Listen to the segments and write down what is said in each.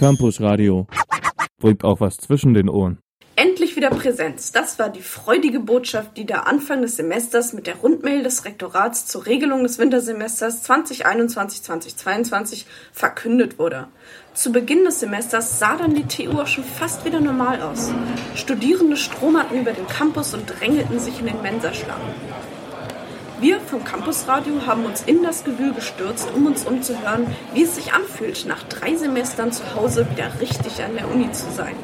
Campus Radio. Bringt auch was zwischen den Ohren. Endlich wieder Präsenz. Das war die freudige Botschaft, die da Anfang des Semesters mit der Rundmail des Rektorats zur Regelung des Wintersemesters 2021-2022 verkündet wurde. Zu Beginn des Semesters sah dann die TU auch schon fast wieder normal aus. Studierende stromerten über den Campus und drängelten sich in den Mensaschlangen. Wir vom Campusradio haben uns in das Gewühl gestürzt, um uns umzuhören, wie es sich anfühlt, nach drei Semestern zu Hause wieder richtig an der Uni zu sein.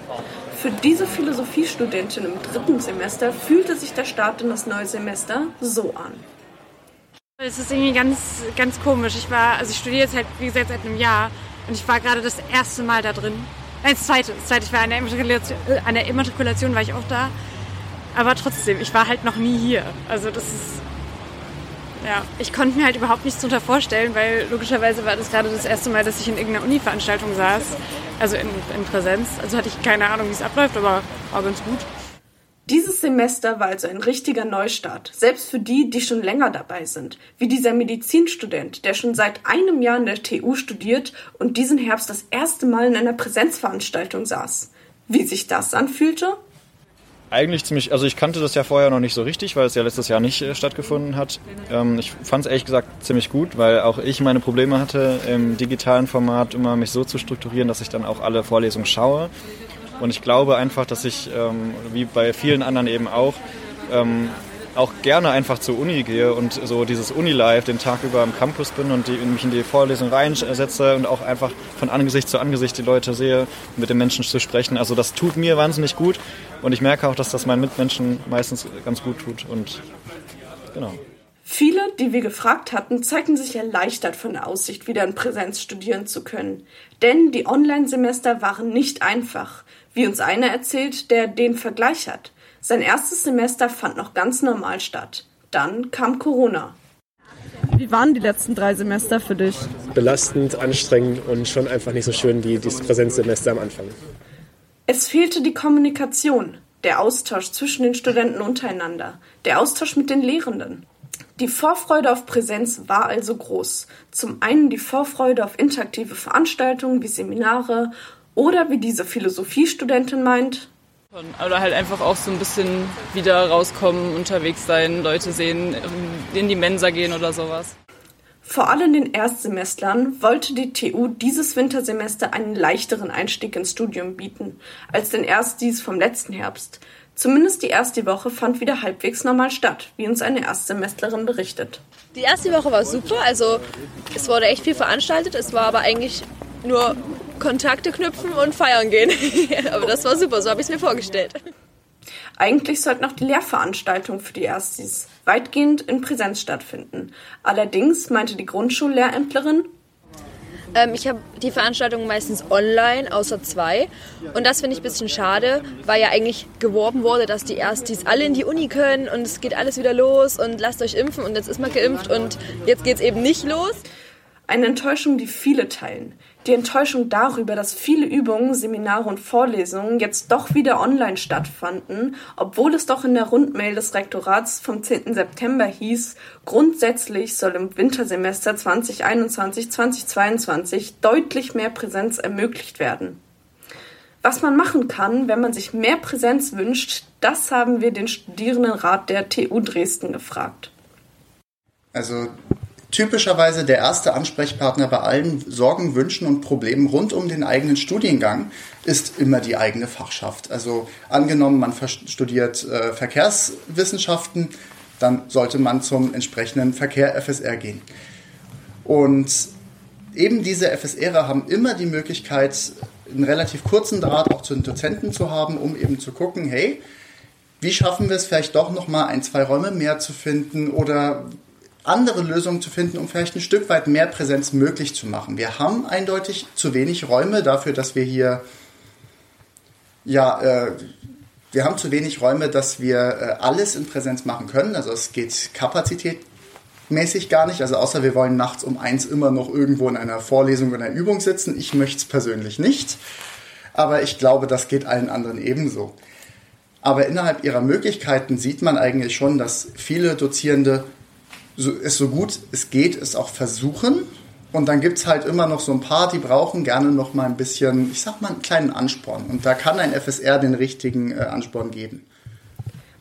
Für diese Philosophiestudentin im dritten Semester fühlte sich der Start in das neue Semester so an. Es ist irgendwie ganz, ganz komisch. Ich war, also ich studiere jetzt halt, wie gesagt, seit einem Jahr und ich war gerade das erste Mal da drin. Nein, das zweite. Das zweite, ich war an der, Immatrikulation, äh, an der Immatrikulation war ich auch da. Aber trotzdem, ich war halt noch nie hier. Also das ist ja, ich konnte mir halt überhaupt nichts darunter vorstellen, weil logischerweise war das gerade das erste Mal, dass ich in irgendeiner Uni-Veranstaltung saß, also in, in Präsenz. Also hatte ich keine Ahnung, wie es abläuft, aber war ganz gut. Dieses Semester war also ein richtiger Neustart, selbst für die, die schon länger dabei sind, wie dieser Medizinstudent, der schon seit einem Jahr in der TU studiert und diesen Herbst das erste Mal in einer Präsenzveranstaltung saß. Wie sich das anfühlte? Eigentlich ziemlich, also ich kannte das ja vorher noch nicht so richtig, weil es ja letztes Jahr nicht äh, stattgefunden hat. Ähm, ich fand es ehrlich gesagt ziemlich gut, weil auch ich meine Probleme hatte, im digitalen Format immer mich so zu strukturieren, dass ich dann auch alle Vorlesungen schaue. Und ich glaube einfach, dass ich, ähm, wie bei vielen anderen eben auch, ähm, auch gerne einfach zur Uni gehe und so dieses Uni-Life den Tag über am Campus bin und die, mich in die Vorlesung reinsetze und auch einfach von Angesicht zu Angesicht die Leute sehe, mit den Menschen zu sprechen. Also das tut mir wahnsinnig gut und ich merke auch, dass das meinen Mitmenschen meistens ganz gut tut und genau. Viele, die wir gefragt hatten, zeigten sich erleichtert von der Aussicht, wieder in Präsenz studieren zu können. Denn die Online-Semester waren nicht einfach, wie uns einer erzählt, der den Vergleich hat. Sein erstes Semester fand noch ganz normal statt. Dann kam Corona. Wie waren die letzten drei Semester für dich? Belastend, anstrengend und schon einfach nicht so schön wie dieses Präsenzsemester am Anfang. Es fehlte die Kommunikation, der Austausch zwischen den Studenten untereinander, der Austausch mit den Lehrenden. Die Vorfreude auf Präsenz war also groß. Zum einen die Vorfreude auf interaktive Veranstaltungen wie Seminare oder wie diese Philosophiestudentin meint, oder halt einfach auch so ein bisschen wieder rauskommen, unterwegs sein, Leute sehen, in die Mensa gehen oder sowas. Vor allem den Erstsemestlern wollte die TU dieses Wintersemester einen leichteren Einstieg ins Studium bieten als den Erstis vom letzten Herbst. Zumindest die erste Woche fand wieder halbwegs normal statt, wie uns eine Erstsemestlerin berichtet. Die erste Woche war super, also es wurde echt viel veranstaltet, es war aber eigentlich nur Kontakte knüpfen und feiern gehen. Aber das war super, so habe ich es mir vorgestellt. Eigentlich sollten auch die Lehrveranstaltungen für die Erstis weitgehend in Präsenz stattfinden. Allerdings meinte die Grundschullehrämtlerin, ähm, ich habe die Veranstaltungen meistens online, außer zwei. Und das finde ich ein bisschen schade, weil ja eigentlich geworben wurde, dass die Erstis alle in die Uni können und es geht alles wieder los und lasst euch impfen und jetzt ist man geimpft und jetzt geht es eben nicht los. Eine Enttäuschung, die viele teilen. Die Enttäuschung darüber, dass viele Übungen, Seminare und Vorlesungen jetzt doch wieder online stattfanden, obwohl es doch in der Rundmail des Rektorats vom 10. September hieß, grundsätzlich soll im Wintersemester 2021-2022 deutlich mehr Präsenz ermöglicht werden. Was man machen kann, wenn man sich mehr Präsenz wünscht, das haben wir den Studierendenrat der TU Dresden gefragt. Also typischerweise der erste Ansprechpartner bei allen Sorgen, Wünschen und Problemen rund um den eigenen Studiengang ist immer die eigene Fachschaft. Also angenommen, man studiert äh, Verkehrswissenschaften, dann sollte man zum entsprechenden Verkehr FSR gehen. Und eben diese FSRer haben immer die Möglichkeit, einen relativ kurzen Draht auch zu den Dozenten zu haben, um eben zu gucken, hey, wie schaffen wir es vielleicht doch nochmal ein, zwei Räume mehr zu finden oder andere Lösungen zu finden, um vielleicht ein Stück weit mehr Präsenz möglich zu machen. Wir haben eindeutig zu wenig Räume dafür, dass wir hier, ja, äh, wir haben zu wenig Räume, dass wir äh, alles in Präsenz machen können. Also es geht kapazitätmäßig gar nicht. Also außer wir wollen nachts um eins immer noch irgendwo in einer Vorlesung oder einer Übung sitzen. Ich möchte es persönlich nicht. Aber ich glaube, das geht allen anderen ebenso. Aber innerhalb ihrer Möglichkeiten sieht man eigentlich schon, dass viele Dozierende so, es so gut es geht, es auch versuchen Und dann gibt's halt immer noch so ein paar, die brauchen gerne noch mal ein bisschen, ich sag mal, einen kleinen Ansporn. Und da kann ein FSR den richtigen äh, Ansporn geben.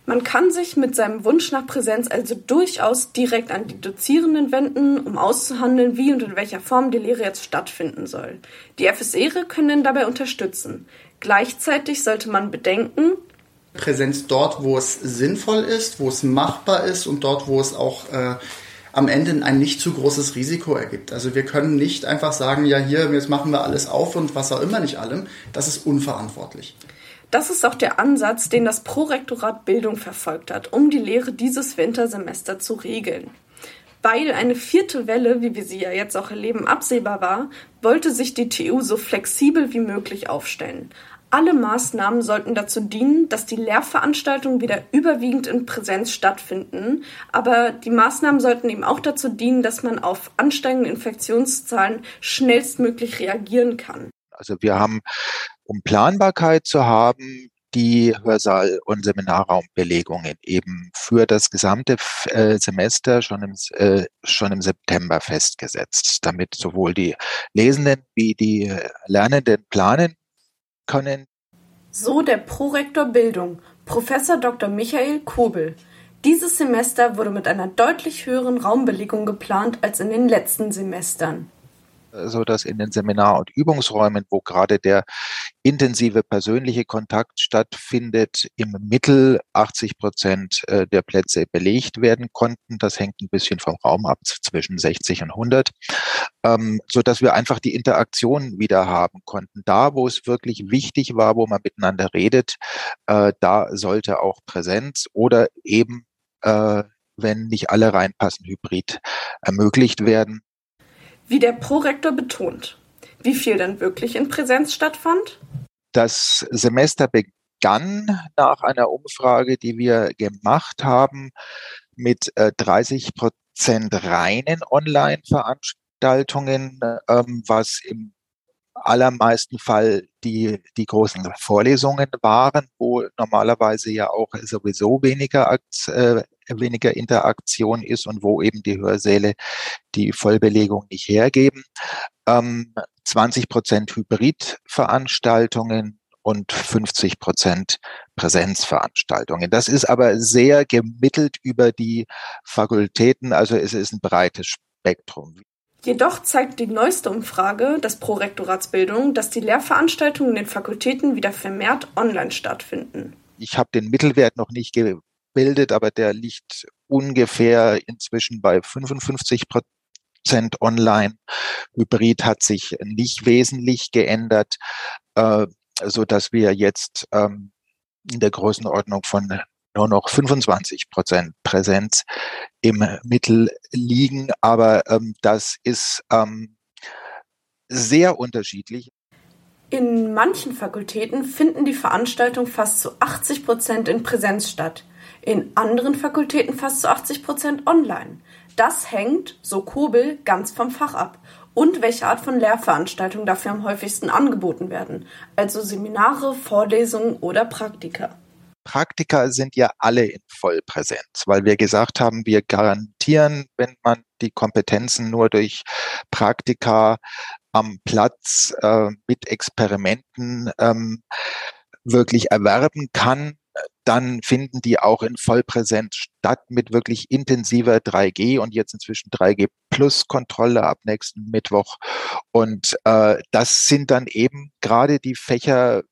Man kann sich mit seinem Wunsch nach Präsenz also durchaus direkt an die Dozierenden wenden, um auszuhandeln, wie und in welcher Form die Lehre jetzt stattfinden soll. Die FSEre können dabei unterstützen. Gleichzeitig sollte man bedenken, Präsenz dort, wo es sinnvoll ist, wo es machbar ist und dort, wo es auch äh, am Ende ein nicht zu großes Risiko ergibt. Also wir können nicht einfach sagen, ja hier, jetzt machen wir alles auf und was auch immer nicht allem. Das ist unverantwortlich. Das ist auch der Ansatz, den das Prorektorat Bildung verfolgt hat, um die Lehre dieses Wintersemester zu regeln. Weil eine vierte Welle, wie wir sie ja jetzt auch erleben, absehbar war, wollte sich die TU so flexibel wie möglich aufstellen. Alle Maßnahmen sollten dazu dienen, dass die Lehrveranstaltungen wieder überwiegend in Präsenz stattfinden, aber die Maßnahmen sollten eben auch dazu dienen, dass man auf ansteigende Infektionszahlen schnellstmöglich reagieren kann. Also wir haben, um Planbarkeit zu haben, die Hörsaal- und Seminarraumbelegungen eben für das gesamte äh, Semester schon im, äh, schon im September festgesetzt, damit sowohl die Lesenden wie die Lernenden planen können. So der Prorektor Bildung, Professor Dr. Michael Kobel. Dieses Semester wurde mit einer deutlich höheren Raumbelegung geplant als in den letzten Semestern so dass in den Seminar- und Übungsräumen, wo gerade der intensive persönliche Kontakt stattfindet, im Mittel 80 Prozent äh, der Plätze belegt werden konnten. Das hängt ein bisschen vom Raum ab, zwischen 60 und 100, ähm, so dass wir einfach die Interaktion wieder haben konnten. Da, wo es wirklich wichtig war, wo man miteinander redet, äh, da sollte auch Präsenz oder eben äh, wenn nicht alle reinpassen, hybrid ermöglicht werden. Wie der Prorektor betont. Wie viel denn wirklich in Präsenz stattfand? Das Semester begann nach einer Umfrage, die wir gemacht haben, mit 30 äh, Prozent reinen Online-Veranstaltungen, ähm, was im allermeisten Fall die, die großen Vorlesungen waren, wo normalerweise ja auch sowieso weniger, äh, weniger Interaktion ist und wo eben die Hörsäle die Vollbelegung nicht hergeben. Ähm, 20 Prozent Hybridveranstaltungen und 50 Prozent Präsenzveranstaltungen. Das ist aber sehr gemittelt über die Fakultäten, also es ist ein breites Spektrum. Jedoch zeigt die neueste Umfrage des Prorektoratsbildung, dass die Lehrveranstaltungen in den Fakultäten wieder vermehrt online stattfinden. Ich habe den Mittelwert noch nicht gebildet, aber der liegt ungefähr inzwischen bei 55 Prozent online. Hybrid hat sich nicht wesentlich geändert, äh, so dass wir jetzt ähm, in der Größenordnung von nur noch 25 Prozent Präsenz im Mittel liegen. Aber ähm, das ist ähm, sehr unterschiedlich. In manchen Fakultäten finden die Veranstaltungen fast zu 80 Prozent in Präsenz statt, in anderen Fakultäten fast zu 80 Prozent online. Das hängt, so Kobel, ganz vom Fach ab und welche Art von Lehrveranstaltungen dafür am häufigsten angeboten werden, also Seminare, Vorlesungen oder Praktika. Praktika sind ja alle in Vollpräsenz, weil wir gesagt haben, wir garantieren, wenn man die Kompetenzen nur durch Praktika am Platz äh, mit Experimenten ähm, wirklich erwerben kann, dann finden die auch in Vollpräsenz statt mit wirklich intensiver 3G und jetzt inzwischen 3G Plus Kontrolle ab nächsten Mittwoch. Und äh, das sind dann eben gerade die Fächer,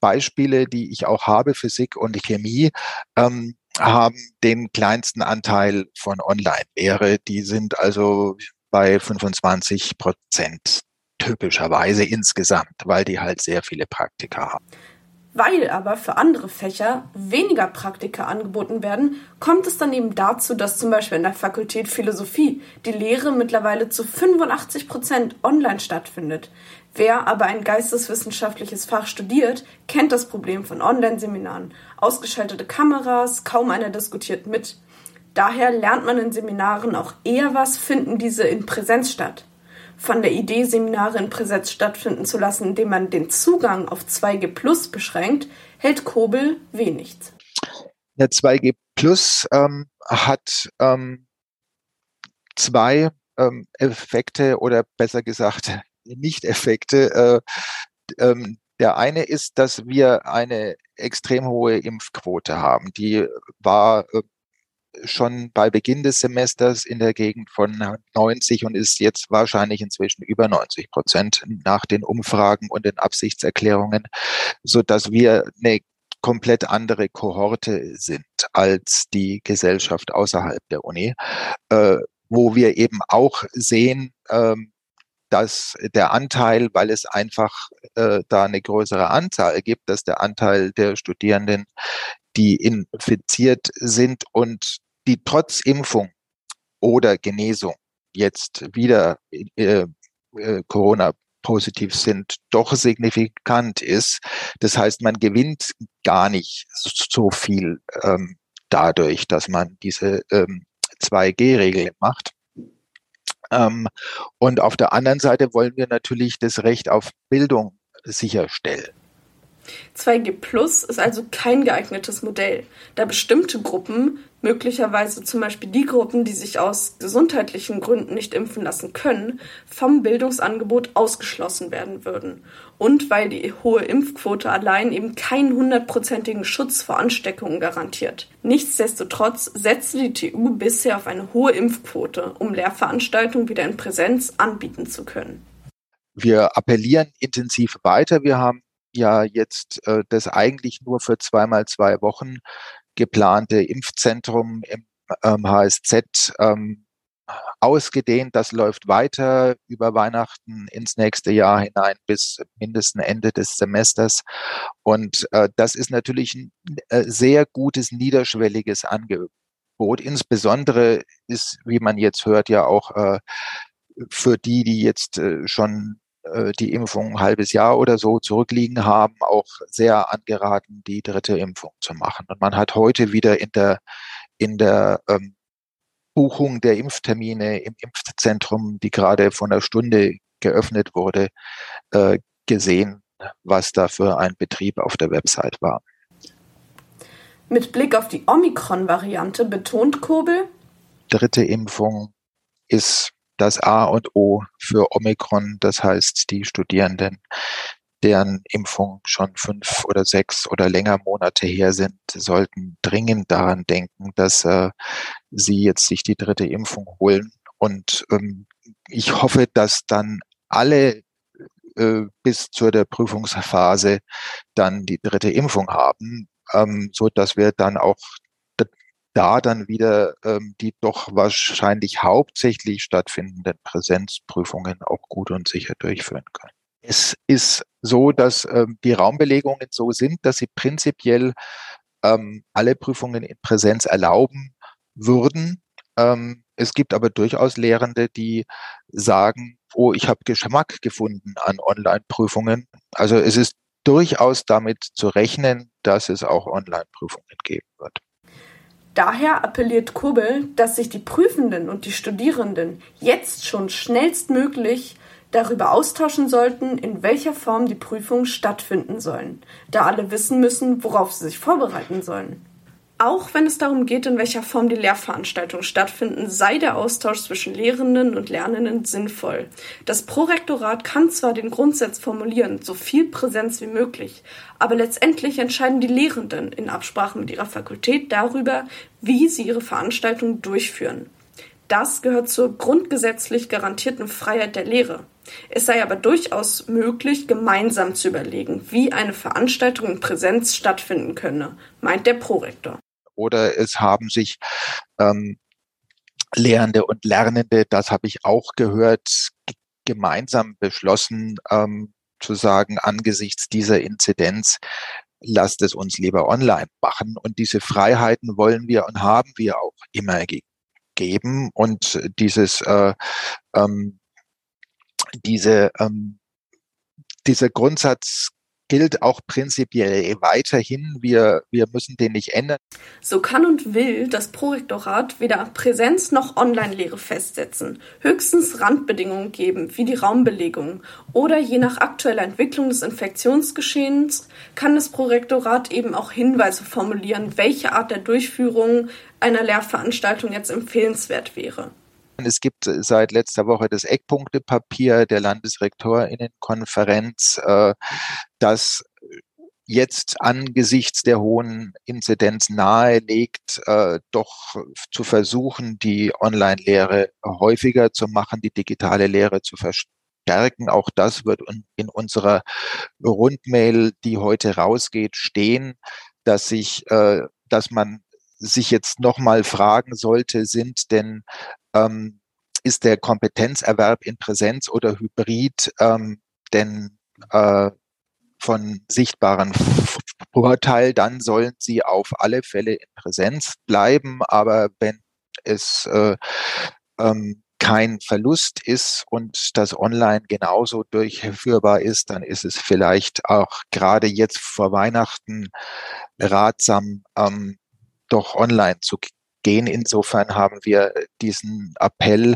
Beispiele, die ich auch habe, Physik und Chemie, ähm, haben den kleinsten Anteil von Online-Lehre. Die sind also bei 25 Prozent typischerweise insgesamt, weil die halt sehr viele Praktika haben. Weil aber für andere Fächer weniger Praktika angeboten werden, kommt es dann eben dazu, dass zum Beispiel in der Fakultät Philosophie die Lehre mittlerweile zu 85 Prozent online stattfindet. Wer aber ein geisteswissenschaftliches Fach studiert, kennt das Problem von Online-Seminaren. Ausgeschaltete Kameras, kaum einer diskutiert mit. Daher lernt man in Seminaren auch eher was, finden diese in Präsenz statt von der Idee, Seminare in Präsenz stattfinden zu lassen, indem man den Zugang auf 2G Plus beschränkt, hält Kobel wenig. Der 2G Plus ähm, hat ähm, zwei Effekte oder besser gesagt Nicht-Effekte. Ähm, der eine ist, dass wir eine extrem hohe Impfquote haben. Die war schon bei Beginn des Semesters in der Gegend von 90 und ist jetzt wahrscheinlich inzwischen über 90 Prozent nach den Umfragen und den Absichtserklärungen, so dass wir eine komplett andere Kohorte sind als die Gesellschaft außerhalb der Uni, äh, wo wir eben auch sehen, ähm, dass der Anteil, weil es einfach äh, da eine größere Anzahl gibt, dass der Anteil der Studierenden, die infiziert sind und die trotz Impfung oder Genesung jetzt wieder äh, äh, Corona positiv sind, doch signifikant ist. Das heißt, man gewinnt gar nicht so viel ähm, dadurch, dass man diese ähm, 2G-Regel macht. Ähm, und auf der anderen Seite wollen wir natürlich das Recht auf Bildung sicherstellen. 2G Plus ist also kein geeignetes Modell, da bestimmte Gruppen, möglicherweise zum Beispiel die Gruppen, die sich aus gesundheitlichen Gründen nicht impfen lassen können, vom Bildungsangebot ausgeschlossen werden würden. Und weil die hohe Impfquote allein eben keinen hundertprozentigen Schutz vor Ansteckungen garantiert. Nichtsdestotrotz setzte die TU bisher auf eine hohe Impfquote, um Lehrveranstaltungen wieder in Präsenz anbieten zu können. Wir appellieren intensiv weiter. Wir haben ja jetzt äh, das eigentlich nur für zweimal zwei Wochen geplante Impfzentrum im ähm, HSZ ähm, ausgedehnt. Das läuft weiter über Weihnachten ins nächste Jahr hinein bis mindestens Ende des Semesters. Und äh, das ist natürlich ein äh, sehr gutes, niederschwelliges Angebot. Insbesondere ist, wie man jetzt hört, ja auch äh, für die, die jetzt äh, schon äh, die Impfung ein halbes Jahr oder so zurückliegen haben, auch sehr angeraten, die dritte Impfung zu machen. Und man hat heute wieder in der, in der ähm, Buchung der Impftermine im Impfzentrum, die gerade von einer Stunde geöffnet wurde, äh, gesehen, was da für ein Betrieb auf der Website war. Mit Blick auf die Omikron-Variante betont Kobel, dritte Impfung ist das A und O für Omikron. Das heißt, die Studierenden, deren Impfung schon fünf oder sechs oder länger Monate her sind, sollten dringend daran denken, dass äh, sie jetzt sich die dritte Impfung holen. Und ähm, ich hoffe, dass dann alle äh, bis zur der Prüfungsphase dann die dritte Impfung haben, ähm, so dass wir dann auch da dann wieder ähm, die doch wahrscheinlich hauptsächlich stattfindenden Präsenzprüfungen auch gut und sicher durchführen können. Es ist so, dass ähm, die Raumbelegungen so sind, dass sie prinzipiell ähm, alle Prüfungen in Präsenz erlauben würden. Ähm, es gibt aber durchaus Lehrende, die sagen, oh, ich habe Geschmack gefunden an Online-Prüfungen. Also es ist durchaus damit zu rechnen, dass es auch Online-Prüfungen geben wird. Daher appelliert Kurbel, dass sich die Prüfenden und die Studierenden jetzt schon schnellstmöglich darüber austauschen sollten, in welcher Form die Prüfungen stattfinden sollen, da alle wissen müssen, worauf sie sich vorbereiten sollen. Auch wenn es darum geht, in welcher Form die Lehrveranstaltungen stattfinden, sei der Austausch zwischen Lehrenden und Lernenden sinnvoll. Das Prorektorat kann zwar den Grundsatz formulieren, so viel Präsenz wie möglich, aber letztendlich entscheiden die Lehrenden in Absprache mit ihrer Fakultät darüber, wie sie ihre Veranstaltungen durchführen. Das gehört zur grundgesetzlich garantierten Freiheit der Lehre. Es sei aber durchaus möglich, gemeinsam zu überlegen, wie eine Veranstaltung in Präsenz stattfinden könne, meint der Prorektor oder es haben sich ähm, Lehrende und Lernende, das habe ich auch gehört, gemeinsam beschlossen ähm, zu sagen, angesichts dieser Inzidenz, lasst es uns lieber online machen. Und diese Freiheiten wollen wir und haben wir auch immer gegeben. Und dieses, äh, ähm, diese, ähm, dieser Grundsatz gilt auch prinzipiell weiterhin. Wir, wir müssen den nicht ändern. So kann und will das Prorektorat weder Präsenz noch Online-Lehre festsetzen, höchstens Randbedingungen geben, wie die Raumbelegung. Oder je nach aktueller Entwicklung des Infektionsgeschehens kann das Prorektorat eben auch Hinweise formulieren, welche Art der Durchführung einer Lehrveranstaltung jetzt empfehlenswert wäre. Es gibt seit letzter Woche das Eckpunktepapier der Landesrektorinnenkonferenz, äh, das jetzt angesichts der hohen Inzidenz nahelegt, äh, doch zu versuchen, die Online-Lehre häufiger zu machen, die digitale Lehre zu verstärken. Auch das wird in unserer Rundmail, die heute rausgeht, stehen, dass sich, äh, dass man sich jetzt nochmal fragen sollte, sind denn ähm, ist der Kompetenzerwerb in Präsenz oder Hybrid ähm, denn äh, von sichtbaren Vorteil, dann sollen sie auf alle Fälle in Präsenz bleiben. Aber wenn es äh, ähm, kein Verlust ist und das online genauso durchführbar ist, dann ist es vielleicht auch gerade jetzt vor Weihnachten ratsam, ähm, doch online zu gehen. Insofern haben wir diesen Appell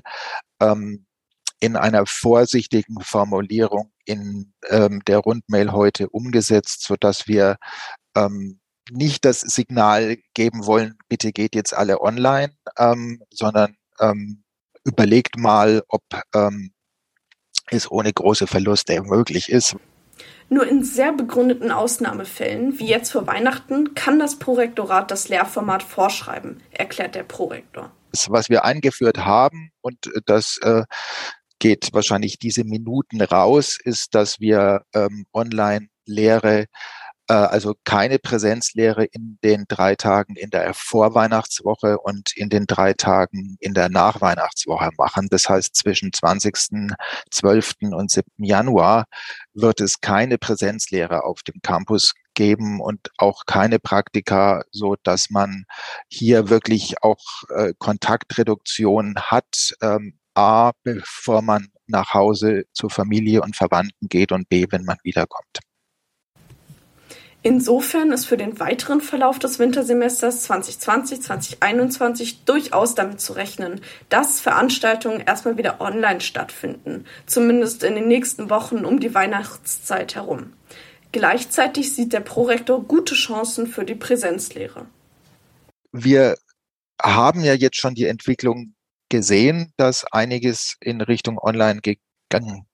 ähm, in einer vorsichtigen Formulierung in ähm, der Rundmail heute umgesetzt, so dass wir ähm, nicht das Signal geben wollen, bitte geht jetzt alle online, ähm, sondern ähm, überlegt mal, ob ähm, es ohne große Verluste möglich ist. Nur in sehr begründeten Ausnahmefällen, wie jetzt vor Weihnachten, kann das Prorektorat das Lehrformat vorschreiben, erklärt der Prorektor. Was wir eingeführt haben, und das äh, geht wahrscheinlich diese Minuten raus, ist, dass wir ähm, Online-Lehre, äh, also keine Präsenzlehre in den drei Tagen in der Vorweihnachtswoche und in den drei Tagen in der Nachweihnachtswoche machen. Das heißt, zwischen 20.12. und 7. Januar wird es keine Präsenzlehre auf dem Campus geben und auch keine Praktika, so dass man hier wirklich auch äh, Kontaktreduktion hat. Ähm, A, bevor man nach Hause zur Familie und Verwandten geht und B, wenn man wiederkommt. Insofern ist für den weiteren Verlauf des Wintersemesters 2020-2021 durchaus damit zu rechnen, dass Veranstaltungen erstmal wieder online stattfinden, zumindest in den nächsten Wochen um die Weihnachtszeit herum. Gleichzeitig sieht der Prorektor gute Chancen für die Präsenzlehre. Wir haben ja jetzt schon die Entwicklung gesehen, dass einiges in Richtung Online gegangen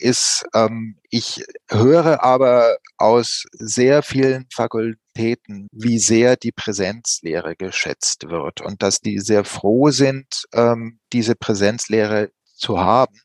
ist. Ähm, ich höre aber aus sehr vielen Fakultäten, wie sehr die Präsenzlehre geschätzt wird und dass die sehr froh sind, ähm, diese Präsenzlehre zu haben.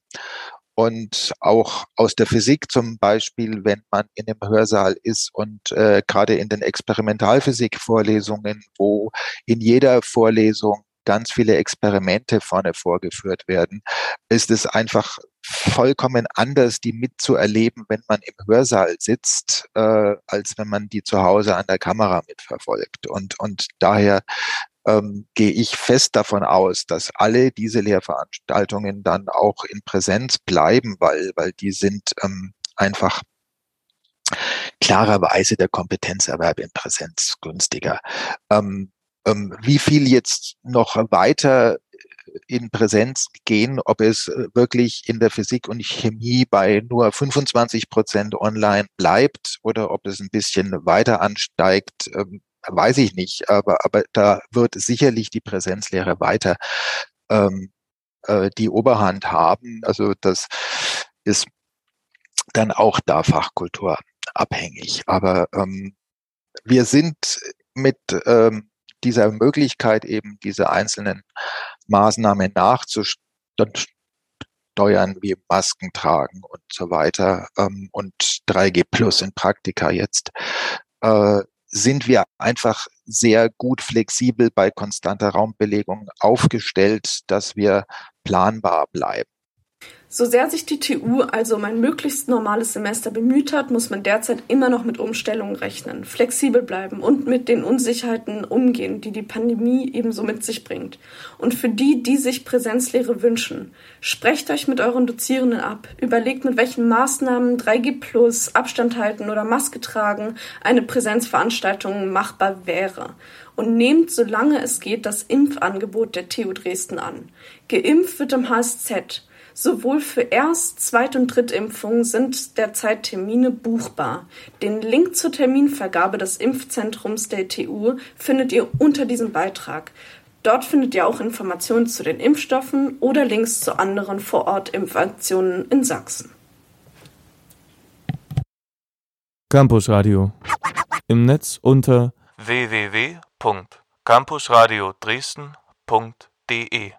Und auch aus der Physik zum Beispiel, wenn man in einem Hörsaal ist und äh, gerade in den Experimentalphysik-Vorlesungen, wo in jeder Vorlesung ganz viele Experimente vorne vorgeführt werden, ist es einfach vollkommen anders, die mitzuerleben, wenn man im Hörsaal sitzt, äh, als wenn man die zu Hause an der Kamera mitverfolgt. Und, und daher ähm, gehe ich fest davon aus, dass alle diese Lehrveranstaltungen dann auch in Präsenz bleiben, weil, weil die sind ähm, einfach klarerweise der Kompetenzerwerb in Präsenz günstiger. Ähm, wie viel jetzt noch weiter in Präsenz gehen, ob es äh, wirklich in der Physik und Chemie bei nur 25 Prozent online bleibt oder ob es ein bisschen weiter ansteigt, ähm, weiß ich nicht. Aber, aber da wird sicherlich die Präsenzlehre weiter ähm, äh, die Oberhand haben. Also das ist dann auch da Fachkultur abhängig. Aber ähm, wir sind mit ähm, dieser Möglichkeit eben diese einzelnen Maßnahmen nachzusteuern, wie Masken tragen und so weiter ähm, und 3G Plus in Praktika jetzt, äh, sind wir einfach sehr gut flexibel bei konstanter Raumbelegung aufgestellt, dass wir planbar bleiben. So sehr sich die TU also um ein möglichst normales Semester bemüht hat, muss man derzeit immer noch mit Umstellungen rechnen, flexibel bleiben und mit den Unsicherheiten umgehen, die die Pandemie ebenso mit sich bringt. Und für die, die sich Präsenzlehre wünschen, sprecht euch mit euren Dozierenden ab, überlegt mit welchen Maßnahmen 3G Plus, Abstand halten oder Maske tragen eine Präsenzveranstaltung machbar wäre und nehmt, solange es geht, das Impfangebot der TU Dresden an. Geimpft wird im HSZ. Sowohl für Erst-, Zweit- und Drittimpfungen sind derzeit Termine buchbar. Den Link zur Terminvergabe des Impfzentrums der TU findet ihr unter diesem Beitrag. Dort findet ihr auch Informationen zu den Impfstoffen oder Links zu anderen Vorort-Impfaktionen in Sachsen. Campus Radio. Im Netz unter www.campusradio Dresden.de